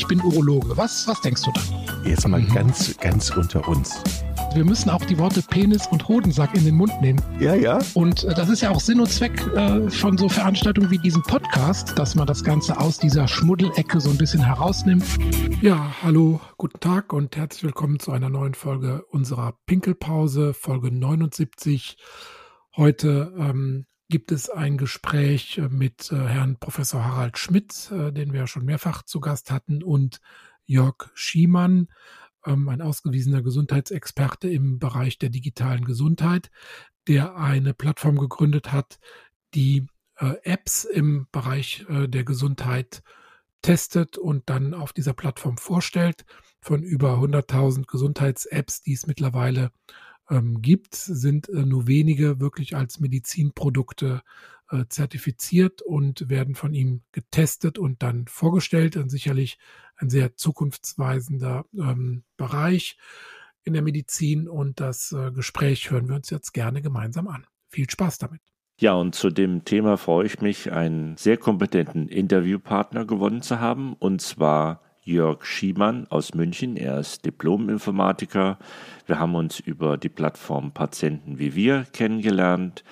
ich bin Urologe. Was, was denkst du dann? Jetzt mal mhm. ganz, ganz unter uns. Wir müssen auch die Worte Penis und Hodensack in den Mund nehmen. Ja, ja. Und äh, das ist ja auch Sinn und Zweck äh, von so Veranstaltungen wie diesem Podcast, dass man das Ganze aus dieser Schmuddelecke so ein bisschen herausnimmt. Ja, hallo, guten Tag und herzlich willkommen zu einer neuen Folge unserer Pinkelpause, Folge 79. Heute ähm, gibt es ein Gespräch äh, mit äh, Herrn Professor Harald Schmidt, äh, den wir schon mehrfach zu Gast hatten, und Jörg Schiemann ähm, ein ausgewiesener Gesundheitsexperte im Bereich der digitalen Gesundheit, der eine Plattform gegründet hat, die äh, Apps im Bereich äh, der Gesundheit testet und dann auf dieser Plattform vorstellt. Von über 100.000 Gesundheits-Apps, die es mittlerweile ähm, gibt, sind äh, nur wenige wirklich als Medizinprodukte äh, zertifiziert und werden von ihm getestet und dann vorgestellt. Und sicherlich ein sehr zukunftsweisender ähm, Bereich in der Medizin. Und das äh, Gespräch hören wir uns jetzt gerne gemeinsam an. Viel Spaß damit. Ja, und zu dem Thema freue ich mich, einen sehr kompetenten Interviewpartner gewonnen zu haben, und zwar Jörg Schiemann aus München. Er ist Diplom-Informatiker. Wir haben uns über die Plattform Patienten wie wir kennengelernt.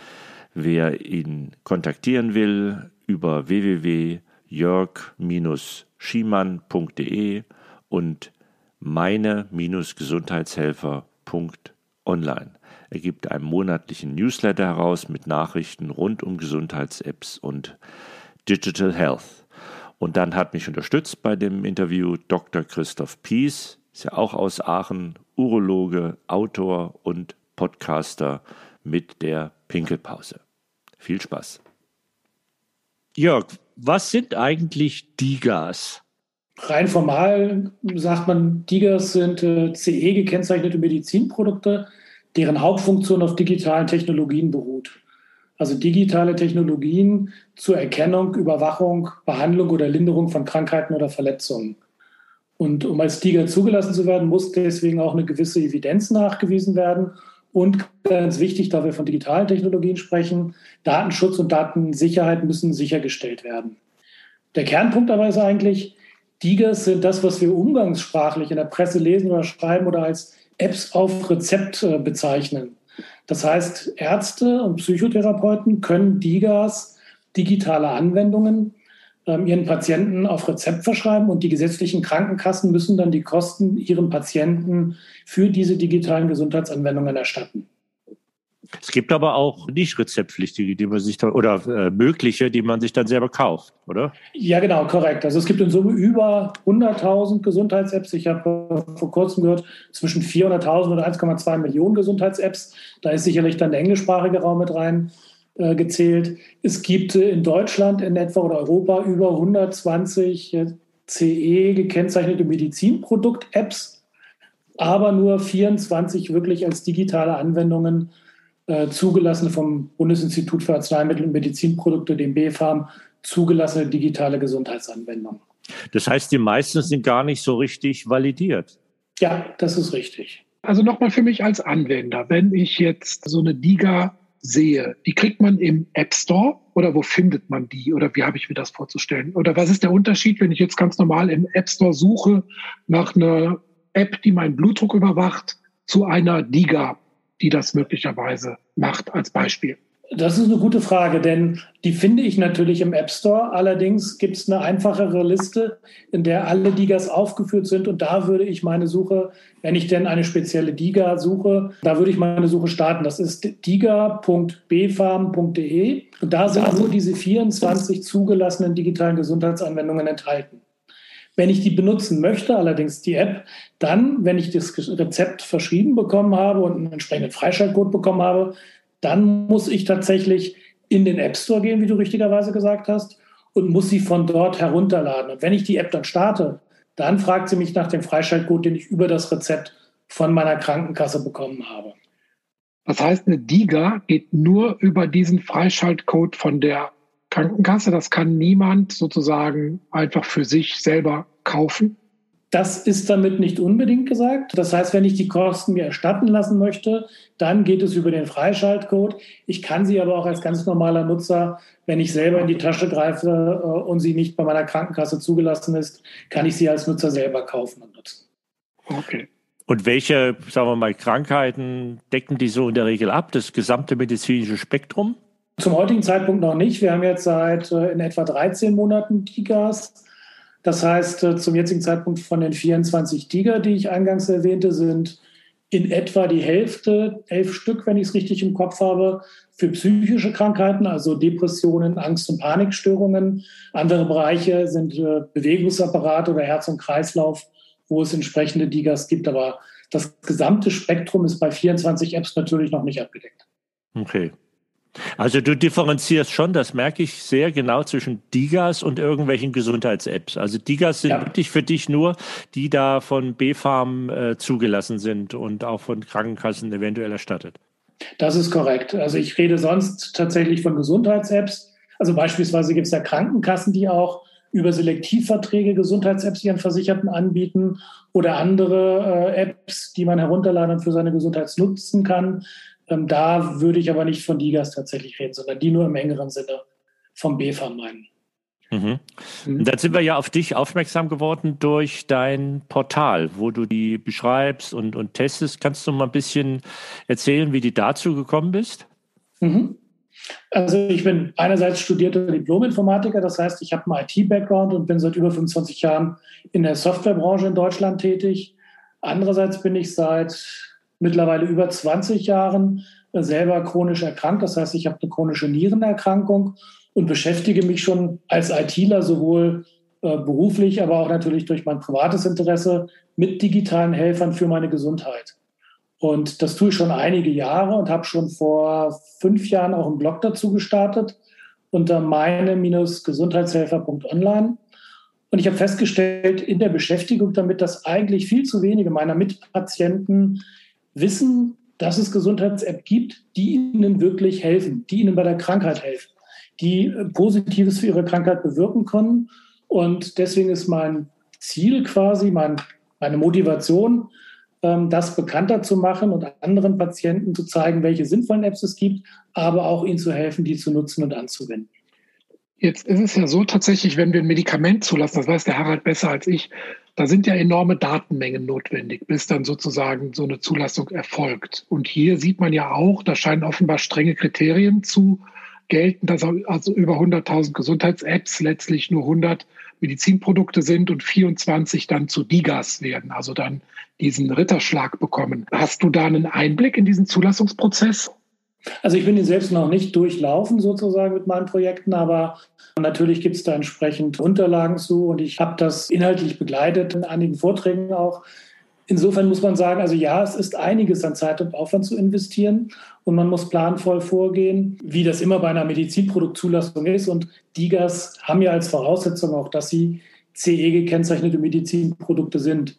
Wer ihn kontaktieren will, über www.jörg-schiemann.de und meine-gesundheitshelfer.online. Er gibt einen monatlichen Newsletter heraus mit Nachrichten rund um Gesundheits-Apps und Digital Health. Und dann hat mich unterstützt bei dem Interview Dr. Christoph Pies, ist ja auch aus Aachen, Urologe, Autor und Podcaster mit der Pinkelpause. Viel Spaß. Jörg, was sind eigentlich DIGAs? Rein formal sagt man, DIGAs sind äh, CE gekennzeichnete Medizinprodukte, deren Hauptfunktion auf digitalen Technologien beruht. Also digitale Technologien zur Erkennung, Überwachung, Behandlung oder Linderung von Krankheiten oder Verletzungen. Und um als DIGA zugelassen zu werden, muss deswegen auch eine gewisse Evidenz nachgewiesen werden und ganz wichtig, da wir von digitalen Technologien sprechen, Datenschutz und Datensicherheit müssen sichergestellt werden. Der Kernpunkt dabei ist eigentlich, DIGAs sind das, was wir umgangssprachlich in der Presse lesen oder schreiben oder als Apps auf Rezept äh, bezeichnen. Das heißt, Ärzte und Psychotherapeuten können DIGAs, digitale Anwendungen, ähm, ihren Patienten auf Rezept verschreiben und die gesetzlichen Krankenkassen müssen dann die Kosten ihren Patienten für diese digitalen Gesundheitsanwendungen erstatten. Es gibt aber auch nicht rezeptpflichtige, die man sich da, oder äh, mögliche, die man sich dann selber kauft, oder? Ja, genau, korrekt. Also es gibt in Summe über 100.000 Gesundheits-Apps. Ich habe äh, vor kurzem gehört, zwischen 400.000 und 1,2 Millionen Gesundheits-Apps. Da ist sicherlich dann der englischsprachige Raum mit rein äh, gezählt. Es gibt äh, in Deutschland in etwa oder Europa über 120 äh, CE gekennzeichnete Medizinprodukt-Apps, aber nur 24 wirklich als digitale Anwendungen äh, zugelassene vom Bundesinstitut für Arzneimittel und Medizinprodukte, dem BfArM, zugelassene digitale Gesundheitsanwendungen. Das heißt, die meisten sind gar nicht so richtig validiert. Ja, das ist richtig. Also nochmal für mich als Anwender, wenn ich jetzt so eine DIGA sehe, die kriegt man im App Store oder wo findet man die oder wie habe ich mir das vorzustellen? Oder was ist der Unterschied, wenn ich jetzt ganz normal im App Store suche nach einer App, die meinen Blutdruck überwacht, zu einer DIGA, die das möglicherweise macht als Beispiel? Das ist eine gute Frage, denn die finde ich natürlich im App Store. Allerdings gibt es eine einfachere Liste, in der alle Digas aufgeführt sind. Und da würde ich meine Suche, wenn ich denn eine spezielle Diga suche, da würde ich meine Suche starten. Das ist diga.bfarm.de. Und da sind nur diese 24 zugelassenen digitalen Gesundheitsanwendungen enthalten. Wenn ich die benutzen möchte, allerdings die App, dann, wenn ich das Rezept verschrieben bekommen habe und einen entsprechenden Freischaltcode bekommen habe, dann muss ich tatsächlich in den App Store gehen, wie du richtigerweise gesagt hast, und muss sie von dort herunterladen. Und wenn ich die App dann starte, dann fragt sie mich nach dem Freischaltcode, den ich über das Rezept von meiner Krankenkasse bekommen habe. Das heißt, eine DIGA geht nur über diesen Freischaltcode von der Krankenkasse. Das kann niemand sozusagen einfach für sich selber kaufen. Das ist damit nicht unbedingt gesagt. Das heißt, wenn ich die Kosten mir erstatten lassen möchte, dann geht es über den Freischaltcode. Ich kann sie aber auch als ganz normaler Nutzer, wenn ich selber in die Tasche greife äh, und sie nicht bei meiner Krankenkasse zugelassen ist, kann ich sie als Nutzer selber kaufen und nutzen. Okay. Und welche, sagen wir mal, Krankheiten decken die so in der Regel ab? Das gesamte medizinische Spektrum? Zum heutigen Zeitpunkt noch nicht. Wir haben jetzt seit äh, in etwa 13 Monaten DIGAs. Das heißt, äh, zum jetzigen Zeitpunkt von den 24 DIGA, die ich eingangs erwähnte, sind in etwa die Hälfte, elf Stück, wenn ich es richtig im Kopf habe, für psychische Krankheiten, also Depressionen, Angst- und Panikstörungen. Andere Bereiche sind äh, Bewegungsapparat oder Herz- und Kreislauf, wo es entsprechende DIGAs gibt. Aber das gesamte Spektrum ist bei 24 Apps natürlich noch nicht abgedeckt. Okay. Also du differenzierst schon, das merke ich sehr genau zwischen Digas und irgendwelchen Gesundheits-Apps. Also Digas sind ja. wirklich für dich nur, die da von BfArM äh, zugelassen sind und auch von Krankenkassen eventuell erstattet. Das ist korrekt. Also ich rede sonst tatsächlich von Gesundheits-Apps. Also beispielsweise gibt es ja Krankenkassen, die auch über Selektivverträge Gesundheits-Apps ihren Versicherten anbieten oder andere äh, Apps, die man herunterladen und für seine Gesundheit nutzen kann. Ähm, da würde ich aber nicht von Digas tatsächlich reden, sondern die nur im engeren Sinne vom BFAM meinen. Mhm. Mhm. Dann sind wir ja auf dich aufmerksam geworden durch dein Portal, wo du die beschreibst und, und testest. Kannst du mal ein bisschen erzählen, wie du dazu gekommen bist? Mhm. Also ich bin einerseits studierter Diplom-Informatiker, das heißt, ich habe einen IT-Background und bin seit über 25 Jahren in der Softwarebranche in Deutschland tätig. Andererseits bin ich seit mittlerweile über 20 Jahren äh, selber chronisch erkrankt. Das heißt, ich habe eine chronische Nierenerkrankung und beschäftige mich schon als ITler sowohl äh, beruflich, aber auch natürlich durch mein privates Interesse mit digitalen Helfern für meine Gesundheit. Und das tue ich schon einige Jahre und habe schon vor fünf Jahren auch einen Blog dazu gestartet unter meine-gesundheitshelfer.online. Und ich habe festgestellt in der Beschäftigung damit, dass eigentlich viel zu wenige meiner Mitpatienten wissen, dass es Gesundheits-App gibt, die ihnen wirklich helfen, die ihnen bei der Krankheit helfen, die äh, Positives für ihre Krankheit bewirken können. Und deswegen ist mein Ziel quasi, mein, meine Motivation, ähm, das bekannter zu machen und anderen Patienten zu zeigen, welche sinnvollen Apps es gibt, aber auch ihnen zu helfen, die zu nutzen und anzuwenden. Jetzt ist es ja so tatsächlich, wenn wir ein Medikament zulassen, das weiß der Harald besser als ich, da sind ja enorme Datenmengen notwendig, bis dann sozusagen so eine Zulassung erfolgt. Und hier sieht man ja auch, da scheinen offenbar strenge Kriterien zu gelten, dass also über 100.000 Gesundheits-Apps letztlich nur 100 Medizinprodukte sind und 24 dann zu DIGAS werden, also dann diesen Ritterschlag bekommen. Hast du da einen Einblick in diesen Zulassungsprozess? Also ich bin ihn selbst noch nicht durchlaufen sozusagen mit meinen Projekten, aber natürlich gibt es da entsprechend Unterlagen zu und ich habe das inhaltlich begleitet in einigen Vorträgen auch. Insofern muss man sagen, also ja, es ist einiges an Zeit und Aufwand zu investieren und man muss planvoll vorgehen, wie das immer bei einer Medizinproduktzulassung ist. Und DIGAs haben ja als Voraussetzung auch, dass sie CE gekennzeichnete Medizinprodukte sind.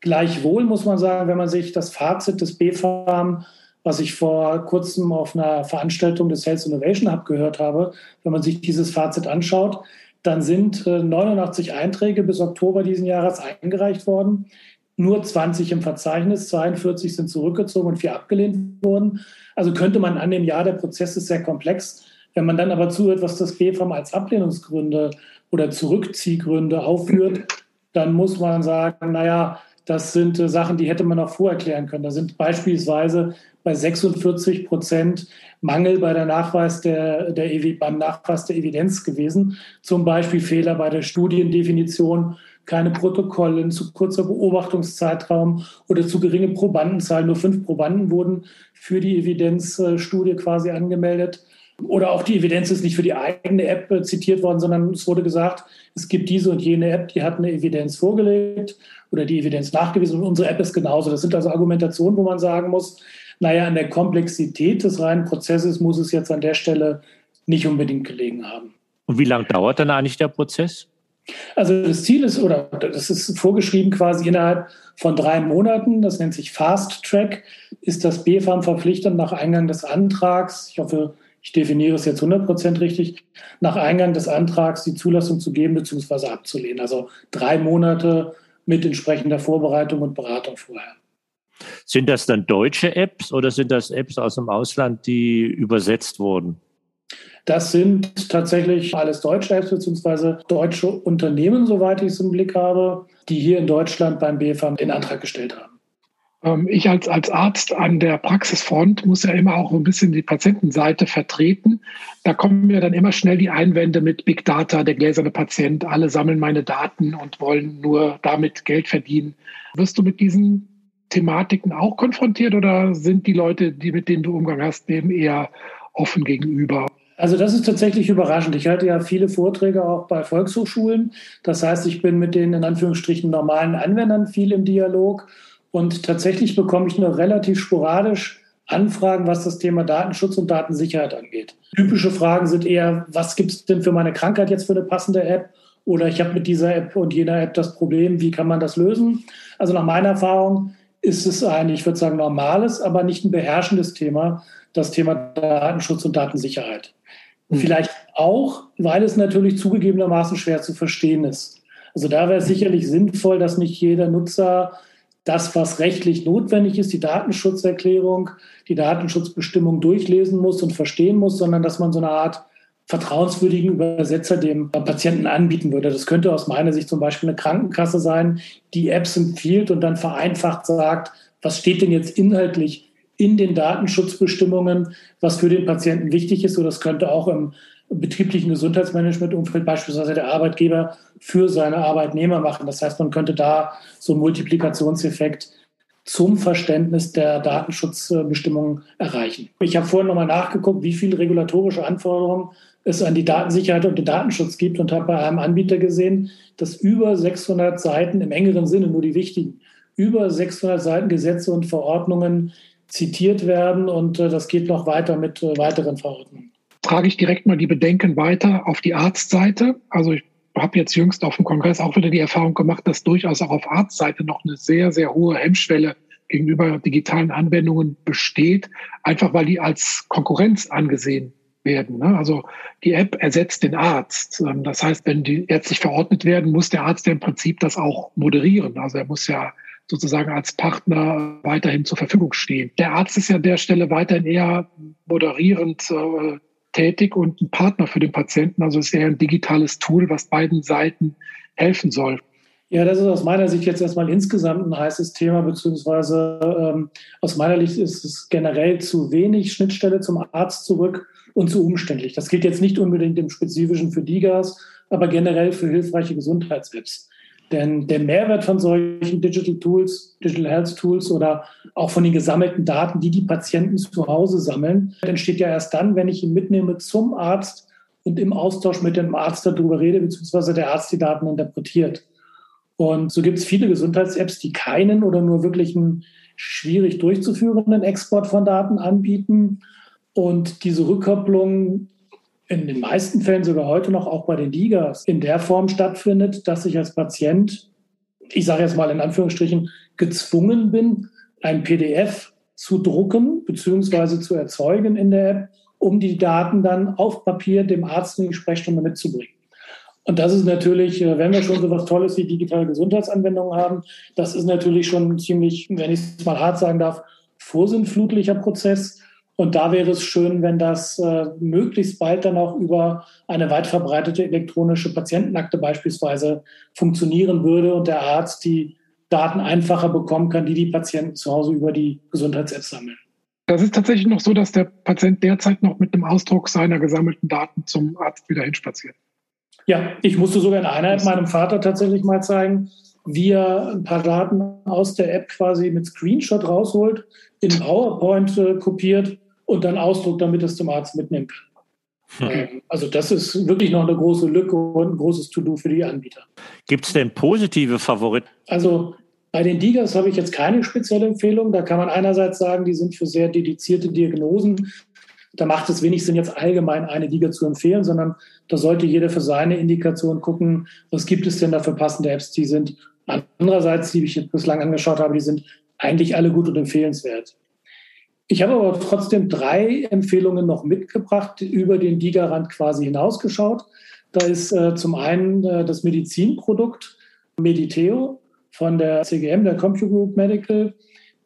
Gleichwohl muss man sagen, wenn man sich das Fazit des BfArM was ich vor kurzem auf einer Veranstaltung des Health Innovation Hub gehört habe, wenn man sich dieses Fazit anschaut, dann sind 89 äh, Einträge bis Oktober diesen Jahres eingereicht worden. Nur 20 im Verzeichnis, 42 sind zurückgezogen und vier abgelehnt worden. Also könnte man annehmen, ja, der Prozess ist sehr komplex. Wenn man dann aber zuhört, was das BFAM als Ablehnungsgründe oder Zurückziehgründe aufführt, dann muss man sagen, naja, das sind äh, Sachen, die hätte man auch vorerklären können. Da sind beispielsweise bei 46 Prozent Mangel bei der Nachweis der, der, beim Nachweis der Evidenz gewesen. Zum Beispiel Fehler bei der Studiendefinition, keine Protokolle, zu kurzer Beobachtungszeitraum oder zu geringe Probandenzahl. Nur fünf Probanden wurden für die Evidenzstudie quasi angemeldet. Oder auch die Evidenz ist nicht für die eigene App äh, zitiert worden, sondern es wurde gesagt, es gibt diese und jene App, die hat eine Evidenz vorgelegt oder die Evidenz nachgewiesen und unsere App ist genauso. Das sind also Argumentationen, wo man sagen muss, naja, an der Komplexität des reinen Prozesses muss es jetzt an der Stelle nicht unbedingt gelegen haben. Und wie lange dauert dann eigentlich der Prozess? Also das Ziel ist, oder das ist vorgeschrieben quasi innerhalb von drei Monaten, das nennt sich Fast Track, ist das BfArM verpflichtend nach Eingang des Antrags, ich hoffe, ich definiere es jetzt 100% richtig, nach Eingang des Antrags die Zulassung zu geben bzw. abzulehnen. Also drei Monate mit entsprechender Vorbereitung und Beratung vorher. Sind das dann deutsche Apps oder sind das Apps aus dem Ausland, die übersetzt wurden? Das sind tatsächlich alles deutsche Apps bzw. deutsche Unternehmen, soweit ich es im Blick habe, die hier in Deutschland beim BFAM den Antrag gestellt haben. Ähm, ich als, als Arzt an der Praxisfront muss ja immer auch ein bisschen die Patientenseite vertreten. Da kommen ja dann immer schnell die Einwände mit Big Data, der gläserne Patient, alle sammeln meine Daten und wollen nur damit Geld verdienen. Wirst du mit diesen Thematiken auch konfrontiert oder sind die Leute, die mit denen du Umgang hast, dem eher offen gegenüber? Also das ist tatsächlich überraschend. Ich halte ja viele Vorträge auch bei Volkshochschulen. Das heißt, ich bin mit den in Anführungsstrichen normalen Anwendern viel im Dialog. Und tatsächlich bekomme ich nur relativ sporadisch Anfragen, was das Thema Datenschutz und Datensicherheit angeht. Typische Fragen sind eher, was gibt es denn für meine Krankheit jetzt für eine passende App? Oder ich habe mit dieser App und jener App das Problem, wie kann man das lösen? Also nach meiner Erfahrung ist es ein, ich würde sagen, normales, aber nicht ein beherrschendes Thema, das Thema Datenschutz und Datensicherheit. Mhm. Vielleicht auch, weil es natürlich zugegebenermaßen schwer zu verstehen ist. Also da wäre es sicherlich sinnvoll, dass nicht jeder Nutzer das, was rechtlich notwendig ist, die Datenschutzerklärung, die Datenschutzbestimmung durchlesen muss und verstehen muss, sondern dass man so eine Art vertrauenswürdigen Übersetzer dem Patienten anbieten würde. Das könnte aus meiner Sicht zum Beispiel eine Krankenkasse sein, die Apps empfiehlt und dann vereinfacht sagt, was steht denn jetzt inhaltlich in den Datenschutzbestimmungen, was für den Patienten wichtig ist. Oder das könnte auch im betrieblichen Gesundheitsmanagement-Umfeld beispielsweise der Arbeitgeber für seine Arbeitnehmer machen. Das heißt, man könnte da so einen Multiplikationseffekt zum Verständnis der Datenschutzbestimmungen erreichen. Ich habe vorhin nochmal nachgeguckt, wie viele regulatorische Anforderungen es an die Datensicherheit und den Datenschutz gibt und habe bei einem Anbieter gesehen, dass über 600 Seiten im engeren Sinne, nur die wichtigen, über 600 Seiten Gesetze und Verordnungen zitiert werden und äh, das geht noch weiter mit äh, weiteren Verordnungen. Trage ich direkt mal die Bedenken weiter auf die Arztseite. Also ich habe jetzt jüngst auf dem Kongress auch wieder die Erfahrung gemacht, dass durchaus auch auf Arztseite noch eine sehr, sehr hohe Hemmschwelle gegenüber digitalen Anwendungen besteht, einfach weil die als Konkurrenz angesehen werden. Ne? Also die App ersetzt den Arzt. Ähm, das heißt, wenn die ärztlich verordnet werden, muss der Arzt ja im Prinzip das auch moderieren. Also er muss ja sozusagen als Partner weiterhin zur Verfügung stehen. Der Arzt ist ja an der Stelle weiterhin eher moderierend äh, tätig und ein Partner für den Patienten. Also ist eher ein digitales Tool, was beiden Seiten helfen soll. Ja, das ist aus meiner Sicht jetzt erstmal insgesamt ein heißes Thema, beziehungsweise ähm, aus meiner Sicht ist es generell zu wenig Schnittstelle zum Arzt zurück und zu umständlich. Das gilt jetzt nicht unbedingt im Spezifischen für DIGAs, aber generell für hilfreiche Gesundheits-Apps. Denn der Mehrwert von solchen Digital Tools, Digital Health Tools oder auch von den gesammelten Daten, die die Patienten zu Hause sammeln, entsteht ja erst dann, wenn ich ihn mitnehme zum Arzt und im Austausch mit dem Arzt darüber rede, beziehungsweise der Arzt die Daten interpretiert. Und so gibt es viele Gesundheits-Apps, die keinen oder nur wirklich einen schwierig durchzuführenden Export von Daten anbieten. Und diese Rückkopplung in den meisten Fällen sogar heute noch auch bei den Ligas in der Form stattfindet, dass ich als Patient, ich sage jetzt mal in Anführungsstrichen, gezwungen bin, ein PDF zu drucken bzw. zu erzeugen in der App, um die Daten dann auf Papier dem Arzt in die Sprechstunde mitzubringen. Und das ist natürlich, äh, wenn wir schon so was Tolles wie digitale Gesundheitsanwendungen haben, das ist natürlich schon ziemlich, wenn ich es mal hart sagen darf, vorsinnflutlicher Prozess, und da wäre es schön, wenn das äh, möglichst bald dann auch über eine weit verbreitete elektronische Patientenakte beispielsweise funktionieren würde und der Arzt die Daten einfacher bekommen kann, die die Patienten zu Hause über die Gesundheits-App sammeln. Das ist tatsächlich noch so, dass der Patient derzeit noch mit einem Ausdruck seiner gesammelten Daten zum Arzt wieder hinspaziert. Ja, ich musste sogar in einer App meinem Vater tatsächlich mal zeigen, wie er ein paar Daten aus der App quasi mit Screenshot rausholt, in PowerPoint äh, kopiert und dann ausdruckt, damit es zum Arzt mitnehmen kann. Hm. Also das ist wirklich noch eine große Lücke und ein großes To-Do für die Anbieter. Gibt es denn positive Favoriten? Also bei den Digas habe ich jetzt keine spezielle Empfehlung. Da kann man einerseits sagen, die sind für sehr dedizierte Diagnosen. Da macht es wenig Sinn, jetzt allgemein eine Diga zu empfehlen, sondern da sollte jeder für seine Indikation gucken, was gibt es denn da für passende Apps, die sind andererseits, die ich jetzt bislang angeschaut habe, die sind eigentlich alle gut und empfehlenswert. Ich habe aber trotzdem drei Empfehlungen noch mitgebracht, über den Gigarand quasi hinausgeschaut. Da ist äh, zum einen äh, das Medizinprodukt Mediteo von der CGM, der Compu Group Medical,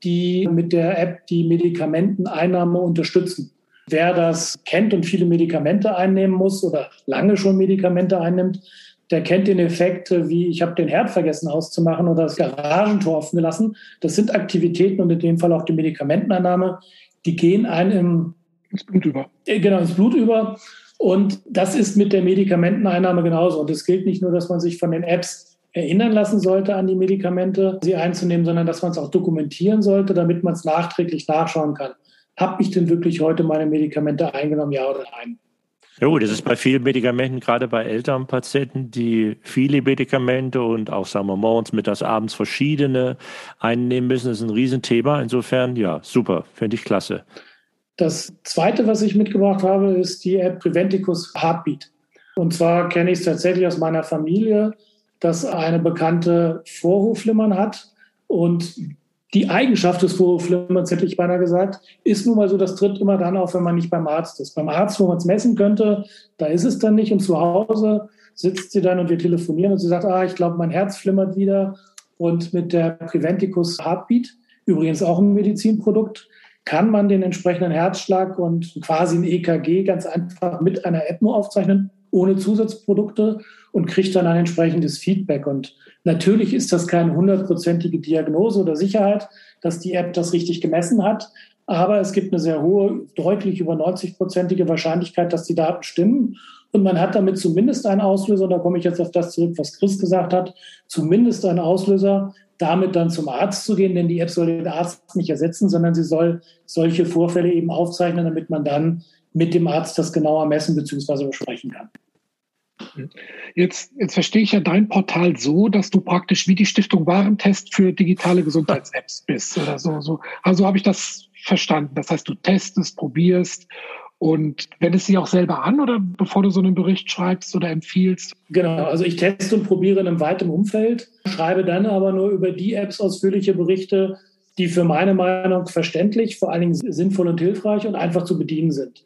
die mit der App die Medikamenteneinnahme unterstützen. Wer das kennt und viele Medikamente einnehmen muss oder lange schon Medikamente einnimmt, der kennt den Effekt, wie ich habe den Herd vergessen auszumachen oder das Garagentor offen gelassen. Das sind Aktivitäten und in dem Fall auch die Medikamenteneinnahme, die gehen einem ins Blut über. Äh, genau, ins Blut über. Und das ist mit der Medikamenteneinnahme genauso. Und es gilt nicht nur, dass man sich von den Apps erinnern lassen sollte, an die Medikamente, sie einzunehmen, sondern dass man es auch dokumentieren sollte, damit man es nachträglich nachschauen kann. Habe ich denn wirklich heute meine Medikamente eingenommen, ja oder nein? Ja das ist bei vielen Medikamenten, gerade bei älteren Patienten, die viele Medikamente und auch, sagen wir, morgens, mittags, abends verschiedene einnehmen müssen. Das ist ein Riesenthema. Insofern, ja, super, finde ich klasse. Das zweite, was ich mitgebracht habe, ist die App Preventicus Heartbeat. Und zwar kenne ich es tatsächlich aus meiner Familie, dass eine bekannte Vorhofflimmern hat. Und die Eigenschaft des Vorhofflimmerns, hätte ich beinahe gesagt, ist nun mal so, das tritt immer dann auf, wenn man nicht beim Arzt ist. Beim Arzt, wo man es messen könnte, da ist es dann nicht. Und zu Hause sitzt sie dann und wir telefonieren und sie sagt, ah, ich glaube, mein Herz flimmert wieder. Und mit der Preventicus Heartbeat, übrigens auch ein Medizinprodukt, kann man den entsprechenden Herzschlag und quasi ein EKG ganz einfach mit einer nur aufzeichnen, ohne Zusatzprodukte und kriegt dann ein entsprechendes Feedback. Und natürlich ist das keine hundertprozentige Diagnose oder Sicherheit, dass die App das richtig gemessen hat. Aber es gibt eine sehr hohe, deutlich über 90-prozentige Wahrscheinlichkeit, dass die Daten stimmen. Und man hat damit zumindest einen Auslöser, da komme ich jetzt auf das zurück, was Chris gesagt hat, zumindest einen Auslöser, damit dann zum Arzt zu gehen, denn die App soll den Arzt nicht ersetzen, sondern sie soll solche Vorfälle eben aufzeichnen, damit man dann mit dem Arzt das genauer messen bzw. besprechen kann. Jetzt, jetzt verstehe ich ja dein Portal so, dass du praktisch wie die Stiftung Warentest für digitale Gesundheits-Apps bist oder so. so. Also habe ich das verstanden. Das heißt, du testest, probierst und wendest sie auch selber an oder bevor du so einen Bericht schreibst oder empfiehlst? Genau, also ich teste und probiere in einem weiten Umfeld, schreibe dann aber nur über die Apps ausführliche Berichte, die für meine Meinung verständlich, vor allen Dingen sinnvoll und hilfreich und einfach zu bedienen sind.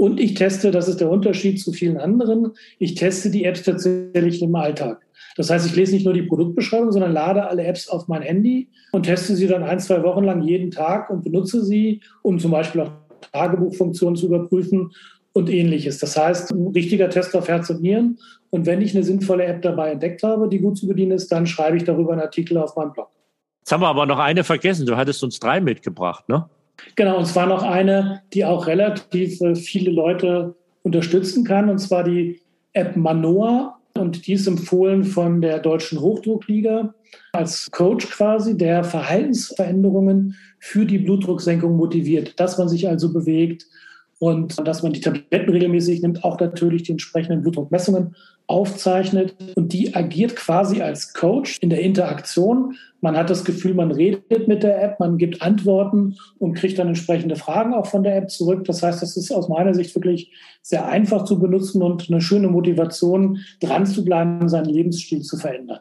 Und ich teste, das ist der Unterschied zu vielen anderen, ich teste die Apps tatsächlich im Alltag. Das heißt, ich lese nicht nur die Produktbeschreibung, sondern lade alle Apps auf mein Handy und teste sie dann ein, zwei Wochen lang jeden Tag und benutze sie, um zum Beispiel auch Tagebuchfunktion zu überprüfen und ähnliches. Das heißt, ein richtiger Test auf Herz und Nieren. Und wenn ich eine sinnvolle App dabei entdeckt habe, die gut zu bedienen ist, dann schreibe ich darüber einen Artikel auf meinem Blog. Jetzt haben wir aber noch eine vergessen. Du hattest uns drei mitgebracht, ne? Genau, und zwar noch eine, die auch relativ äh, viele Leute unterstützen kann, und zwar die App Manoa. Und die ist empfohlen von der Deutschen Hochdruckliga als Coach quasi, der Verhaltensveränderungen für die Blutdrucksenkung motiviert, dass man sich also bewegt und dass man die Tabletten regelmäßig nimmt, auch natürlich die entsprechenden Blutdruckmessungen aufzeichnet und die agiert quasi als Coach in der Interaktion. Man hat das Gefühl, man redet mit der App, man gibt Antworten und kriegt dann entsprechende Fragen auch von der App zurück. Das heißt, das ist aus meiner Sicht wirklich sehr einfach zu benutzen und eine schöne Motivation, dran zu bleiben, seinen Lebensstil zu verändern.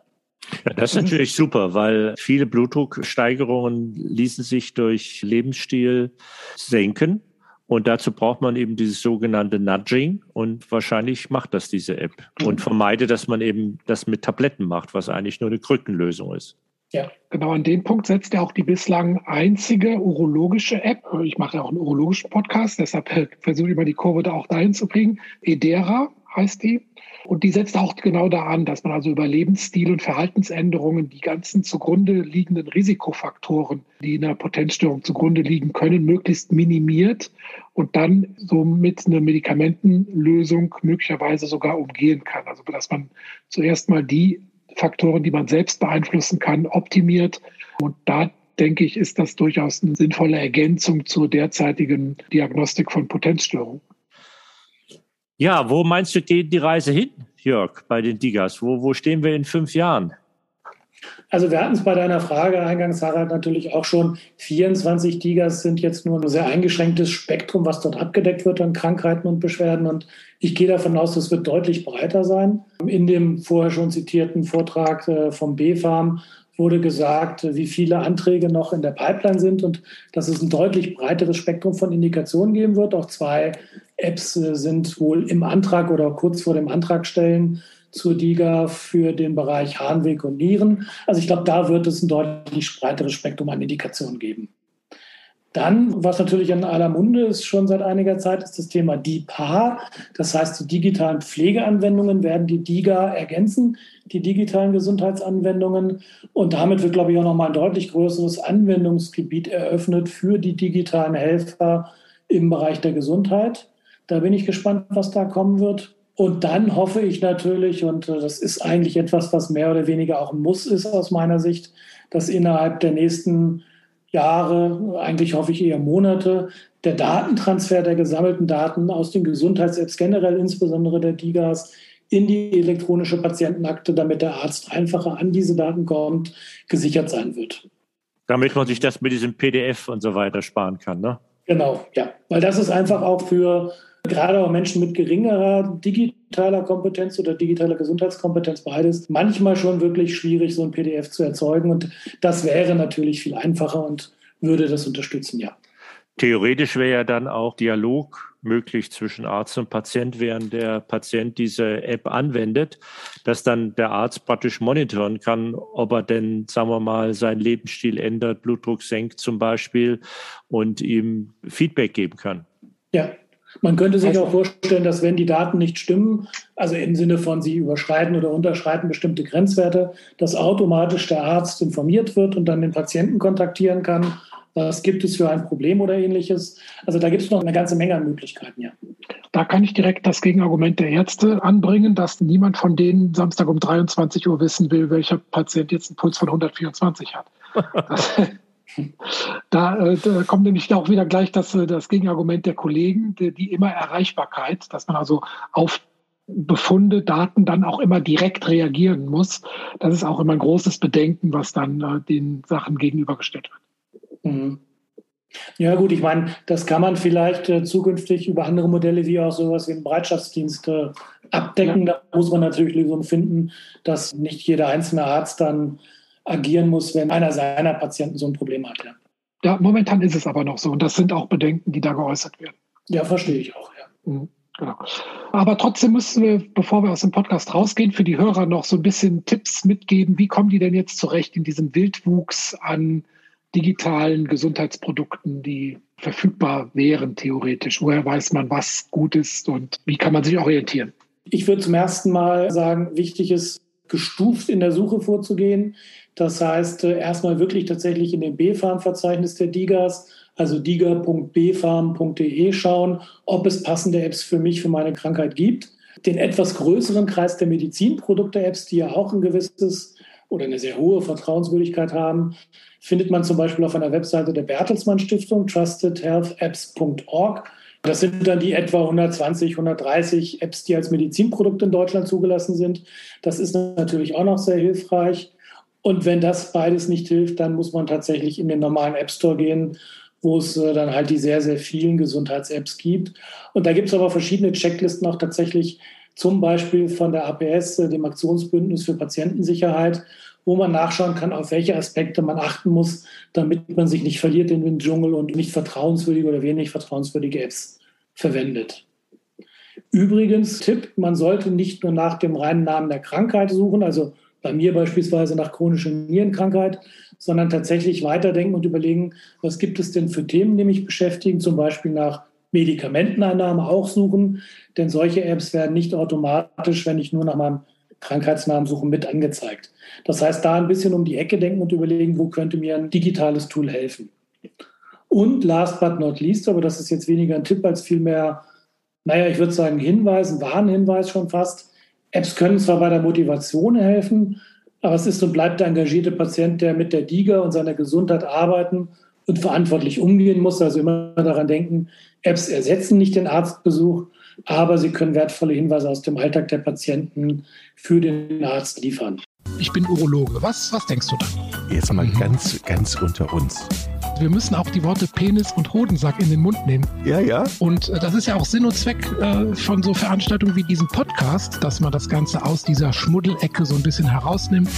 Ja, das ist natürlich super, weil viele Blutdrucksteigerungen ließen sich durch Lebensstil senken. Und dazu braucht man eben dieses sogenannte Nudging und wahrscheinlich macht das diese App und vermeidet, dass man eben das mit Tabletten macht, was eigentlich nur eine Krückenlösung ist. Ja, genau an den Punkt setzt er auch die bislang einzige urologische App. Ich mache ja auch einen urologischen Podcast, deshalb versuche ich mal die Kurve da auch dahin zu kriegen. Edera heißt die. Und die setzt auch genau da an, dass man also über Lebensstil und Verhaltensänderungen die ganzen zugrunde liegenden Risikofaktoren, die in der Potenzstörung zugrunde liegen können, möglichst minimiert und dann so mit einer Medikamentenlösung möglicherweise sogar umgehen kann. Also dass man zuerst mal die Faktoren, die man selbst beeinflussen kann, optimiert. Und da denke ich, ist das durchaus eine sinnvolle Ergänzung zur derzeitigen Diagnostik von Potenzstörungen. Ja, wo meinst du, geht die Reise hin, Jörg, bei den Digas? Wo, wo stehen wir in fünf Jahren? Also wir hatten es bei deiner Frage eingangs, Harald, natürlich auch schon. 24 Digas sind jetzt nur ein sehr eingeschränktes Spektrum, was dort abgedeckt wird an Krankheiten und Beschwerden. Und ich gehe davon aus, das wird deutlich breiter sein. In dem vorher schon zitierten Vortrag äh, vom B-Farm wurde gesagt, wie viele Anträge noch in der Pipeline sind und dass es ein deutlich breiteres Spektrum von Indikationen geben wird. Auch zwei Apps äh, sind wohl im Antrag oder kurz vor dem Antrag stellen zur DIGA für den Bereich Harnweg und Nieren. Also ich glaube, da wird es ein deutlich breiteres Spektrum an Indikationen geben. Dann, was natürlich in aller Munde ist schon seit einiger Zeit, ist das Thema DIPA. Das heißt, die digitalen Pflegeanwendungen werden die DIGA ergänzen, die digitalen Gesundheitsanwendungen. Und damit wird, glaube ich, auch nochmal ein deutlich größeres Anwendungsgebiet eröffnet für die digitalen Helfer im Bereich der Gesundheit. Da bin ich gespannt, was da kommen wird. Und dann hoffe ich natürlich, und das ist eigentlich etwas, was mehr oder weniger auch ein Muss ist aus meiner Sicht, dass innerhalb der nächsten Jahre, eigentlich hoffe ich eher Monate, der Datentransfer der gesammelten Daten aus den Gesundheits-Apps generell, insbesondere der DIGAs, in die elektronische Patientenakte, damit der Arzt einfacher an diese Daten kommt, gesichert sein wird. Damit man sich das mit diesem PDF und so weiter sparen kann, ne? Genau, ja. Weil das ist einfach auch für gerade auch Menschen mit geringerer digitaler Kompetenz oder digitaler Gesundheitskompetenz, beides, manchmal schon wirklich schwierig, so ein PDF zu erzeugen. Und das wäre natürlich viel einfacher und würde das unterstützen, ja. Theoretisch wäre ja dann auch Dialog möglich zwischen Arzt und Patient, während der Patient diese App anwendet, dass dann der Arzt praktisch monitoren kann, ob er denn, sagen wir mal, seinen Lebensstil ändert, Blutdruck senkt zum Beispiel und ihm Feedback geben kann. Ja, man könnte sich also, auch vorstellen, dass wenn die Daten nicht stimmen, also im Sinne von sie überschreiten oder unterschreiten bestimmte Grenzwerte, dass automatisch der Arzt informiert wird und dann den Patienten kontaktieren kann. Was gibt es für ein Problem oder ähnliches? Also da gibt es noch eine ganze Menge an Möglichkeiten, ja. Da kann ich direkt das Gegenargument der Ärzte anbringen, dass niemand von denen Samstag um 23 Uhr wissen will, welcher Patient jetzt einen Puls von 124 hat. Das, Da, äh, da, kommt nämlich auch wieder gleich das, äh, das Gegenargument der Kollegen, die, die immer Erreichbarkeit, dass man also auf Befunde, Daten dann auch immer direkt reagieren muss. Das ist auch immer ein großes Bedenken, was dann äh, den Sachen gegenübergestellt wird. Mhm. Ja gut, ich meine, das kann man vielleicht äh, zukünftig über andere Modelle wie auch sowas wie einen Bereitschaftsdienst äh, abdecken. Ja. Da muss man natürlich Lösungen finden, dass nicht jeder einzelne Arzt dann agieren muss, wenn einer seiner Patienten so ein Problem hat. Ja. ja, momentan ist es aber noch so. Und das sind auch Bedenken, die da geäußert werden. Ja, verstehe ich auch, ja. Mhm. Genau. Aber trotzdem müssen wir, bevor wir aus dem Podcast rausgehen, für die Hörer noch so ein bisschen Tipps mitgeben. Wie kommen die denn jetzt zurecht in diesem Wildwuchs an digitalen Gesundheitsprodukten, die verfügbar wären, theoretisch? Woher weiß man, was gut ist und wie kann man sich orientieren? Ich würde zum ersten Mal sagen, wichtig ist, gestuft in der Suche vorzugehen. Das heißt, äh, erstmal wirklich tatsächlich in dem B-Farm-Verzeichnis der DIGAs, also diga.bfarm.de schauen, ob es passende Apps für mich, für meine Krankheit gibt. Den etwas größeren Kreis der Medizinprodukte-Apps, die ja auch ein gewisses oder eine sehr hohe Vertrauenswürdigkeit haben, findet man zum Beispiel auf einer Webseite der Bertelsmann Stiftung, trustedhealthapps.org. Das sind dann die etwa 120, 130 Apps, die als Medizinprodukte in Deutschland zugelassen sind. Das ist natürlich auch noch sehr hilfreich. Und wenn das beides nicht hilft, dann muss man tatsächlich in den normalen App Store gehen, wo es äh, dann halt die sehr, sehr vielen Gesundheits-Apps gibt. Und da gibt es aber verschiedene Checklisten auch tatsächlich, zum Beispiel von der APS, äh, dem Aktionsbündnis für Patientensicherheit, wo man nachschauen kann, auf welche Aspekte man achten muss, damit man sich nicht verliert in den Dschungel und nicht vertrauenswürdige oder wenig vertrauenswürdige Apps verwendet. Übrigens, Tipp, man sollte nicht nur nach dem reinen Namen der Krankheit suchen, also bei mir beispielsweise nach chronischer Nierenkrankheit, sondern tatsächlich weiterdenken und überlegen, was gibt es denn für Themen, die mich beschäftigen, zum Beispiel nach Medikamenteneinnahme auch suchen, denn solche Apps werden nicht automatisch, wenn ich nur nach meinem Krankheitsnamen suche, mit angezeigt. Das heißt, da ein bisschen um die Ecke denken und überlegen, wo könnte mir ein digitales Tool helfen. Und last but not least, aber das ist jetzt weniger ein Tipp als vielmehr, naja, ich würde sagen Hinweis, ein Warnhinweis schon fast, Apps können zwar bei der Motivation helfen, aber es ist und bleibt der engagierte Patient, der mit der DIGA und seiner Gesundheit arbeiten und verantwortlich umgehen muss. Also immer daran denken, Apps ersetzen nicht den Arztbesuch, aber sie können wertvolle Hinweise aus dem Alltag der Patienten für den Arzt liefern. Ich bin Urologe. Was, was denkst du da? Jetzt mal ganz, ganz unter uns wir müssen auch die Worte Penis und Hodensack in den Mund nehmen. Ja, ja. Und äh, das ist ja auch Sinn und Zweck äh, von so Veranstaltungen wie diesem Podcast, dass man das Ganze aus dieser Schmuddelecke so ein bisschen herausnimmt.